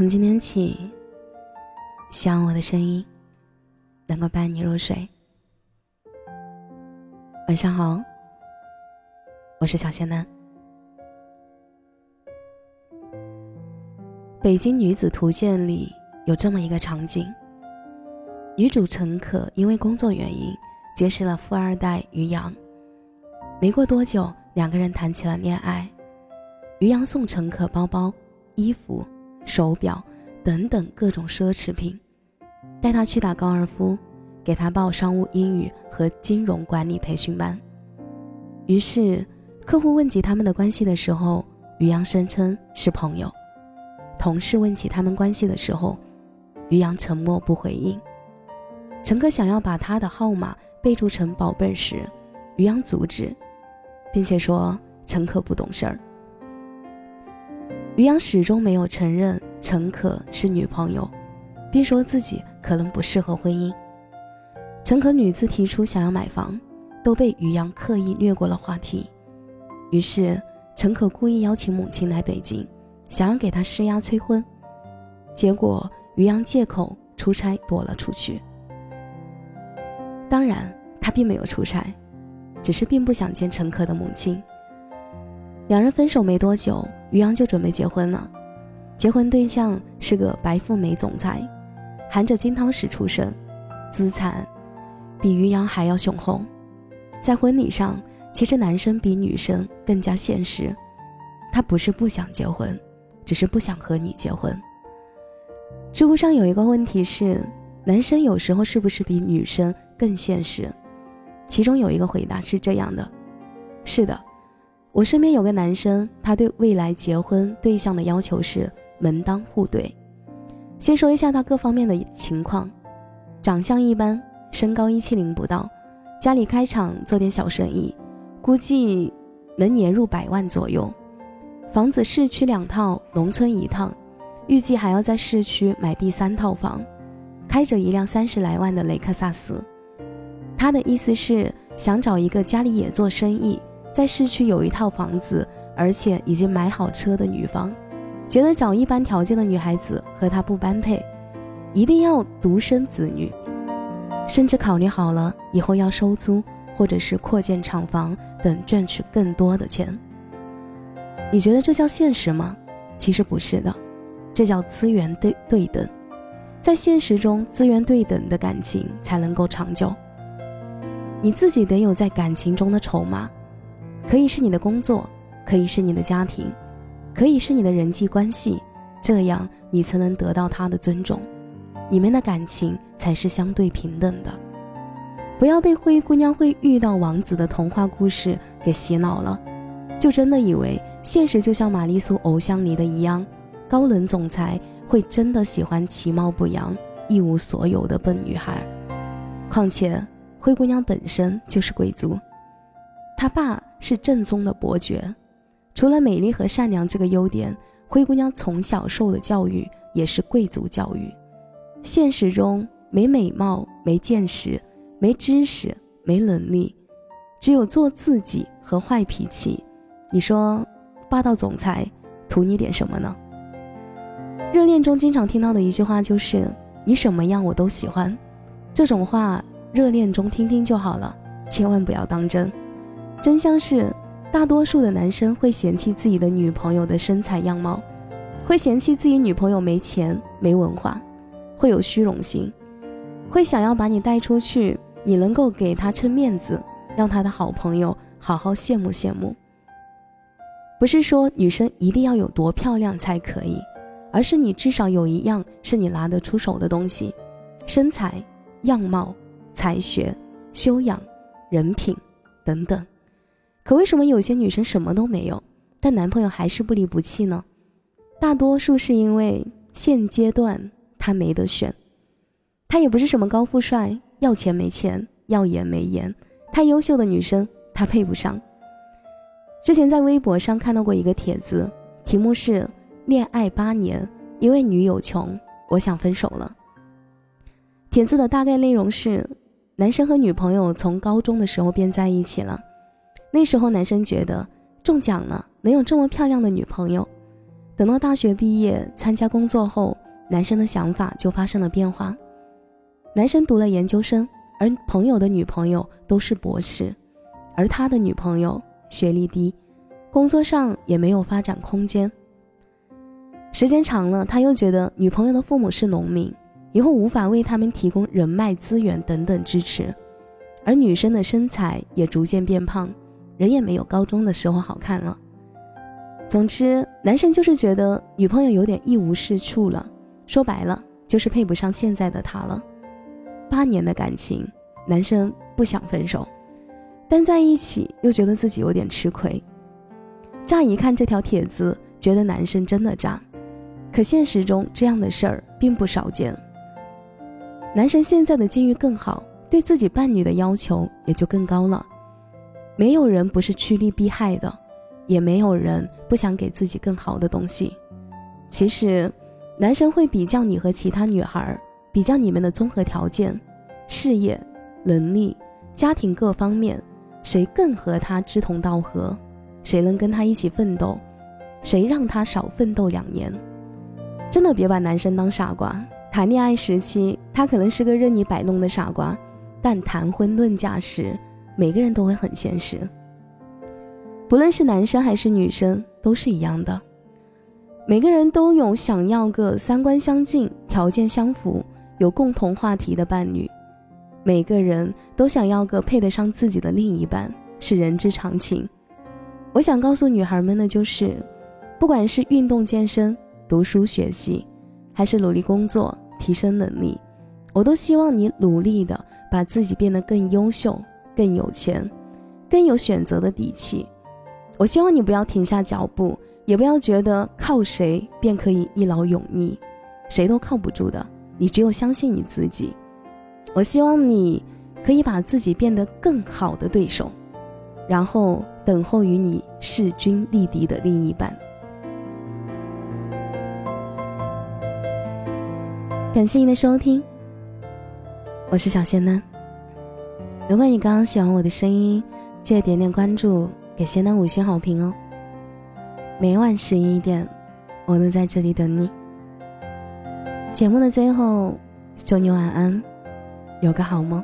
从今天起，希望我的声音能够伴你入睡。晚上好，我是小仙男。《北京女子图鉴》里有这么一个场景：女主陈可因为工作原因结识了富二代于洋，没过多久，两个人谈起了恋爱。于洋送陈可包包、衣服。手表等等各种奢侈品，带他去打高尔夫，给他报商务英语和金融管理培训班。于是，客户问及他们的关系的时候，于洋声称是朋友；同事问起他们关系的时候，于洋沉默不回应。乘客想要把他的号码备注成宝贝时，于洋阻止，并且说乘客不懂事儿。于洋始终没有承认陈可是女朋友，并说自己可能不适合婚姻。陈可屡次提出想要买房，都被于洋刻意略过了话题。于是陈可故意邀请母亲来北京，想要给他施压催婚。结果于洋借口出差躲了出去。当然，他并没有出差，只是并不想见陈可的母亲。两人分手没多久，于洋就准备结婚了。结婚对象是个白富美总裁，含着金汤匙出身，资产比于洋还要雄厚。在婚礼上，其实男生比女生更加现实。他不是不想结婚，只是不想和你结婚。知乎上有一个问题是：男生有时候是不是比女生更现实？其中有一个回答是这样的：是的。我身边有个男生，他对未来结婚对象的要求是门当户对。先说一下他各方面的情况：长相一般，身高一七零不到，家里开厂做点小生意，估计能年入百万左右。房子市区两套，农村一套，预计还要在市区买第三套房。开着一辆三十来万的雷克萨斯。他的意思是想找一个家里也做生意。在市区有一套房子，而且已经买好车的女方，觉得找一般条件的女孩子和她不般配，一定要独生子女，甚至考虑好了以后要收租或者是扩建厂房等赚取更多的钱。你觉得这叫现实吗？其实不是的，这叫资源对对等。在现实中，资源对等的感情才能够长久。你自己得有在感情中的筹码。可以是你的工作，可以是你的家庭，可以是你的人际关系，这样你才能得到他的尊重，你们的感情才是相对平等的。不要被灰姑娘会遇到王子的童话故事给洗脑了，就真的以为现实就像玛丽苏偶像里的一样，高冷总裁会真的喜欢其貌不扬、一无所有的笨女孩。况且灰姑娘本身就是贵族，她爸。是正宗的伯爵，除了美丽和善良这个优点，灰姑娘从小受的教育也是贵族教育。现实中没美貌、没见识、没知识、没能力，只有做自己和坏脾气。你说，霸道总裁图你点什么呢？热恋中经常听到的一句话就是“你什么样我都喜欢”，这种话热恋中听听就好了，千万不要当真。真相是，大多数的男生会嫌弃自己的女朋友的身材样貌，会嫌弃自己女朋友没钱没文化，会有虚荣心，会想要把你带出去，你能够给他撑面子，让他的好朋友好好羡慕羡慕。不是说女生一定要有多漂亮才可以，而是你至少有一样是你拿得出手的东西，身材、样貌、才学、修养、人品等等。可为什么有些女生什么都没有，但男朋友还是不离不弃呢？大多数是因为现阶段他没得选，他也不是什么高富帅，要钱没钱，要颜没颜，太优秀的女生他配不上。之前在微博上看到过一个帖子，题目是“恋爱八年，因为女友穷，我想分手了”。帖子的大概内容是，男生和女朋友从高中的时候便在一起了。那时候男生觉得中奖了，能有这么漂亮的女朋友。等到大学毕业参加工作后，男生的想法就发生了变化。男生读了研究生，而朋友的女朋友都是博士，而他的女朋友学历低，工作上也没有发展空间。时间长了，他又觉得女朋友的父母是农民，以后无法为他们提供人脉资源等等支持，而女生的身材也逐渐变胖，人也没有高中的时候好看了。总之，男生就是觉得女朋友有点一无是处了，说白了就是配不上现在的他了。八年的感情，男生不想分手，但在一起又觉得自己有点吃亏。乍一看这条帖子，觉得男生真的渣，可现实中这样的事儿并不少见。男生现在的境遇更好，对自己伴侣的要求也就更高了。没有人不是趋利避害的，也没有人不想给自己更好的东西。其实，男生会比较你和其他女孩。比较你们的综合条件、事业、能力、家庭各方面，谁更和他志同道合，谁能跟他一起奋斗，谁让他少奋斗两年。真的别把男生当傻瓜，谈恋爱时期他可能是个任你摆弄的傻瓜，但谈婚论嫁时，每个人都会很现实。不论是男生还是女生，都是一样的。每个人都有想要个三观相近、条件相符。有共同话题的伴侣，每个人都想要个配得上自己的另一半，是人之常情。我想告诉女孩们的就是，不管是运动健身、读书学习，还是努力工作提升能力，我都希望你努力的把自己变得更优秀、更有钱、更有选择的底气。我希望你不要停下脚步，也不要觉得靠谁便可以一劳永逸，谁都靠不住的。你只有相信你自己，我希望你可以把自己变得更好的对手，然后等候与你势均力敌的另一半。感谢您的收听，我是小仙丹。如果你刚刚喜欢我的声音，记得点点关注，给仙丹五星好评哦。每晚十一点，我都在这里等你。节目的最后，祝你晚安，有个好梦。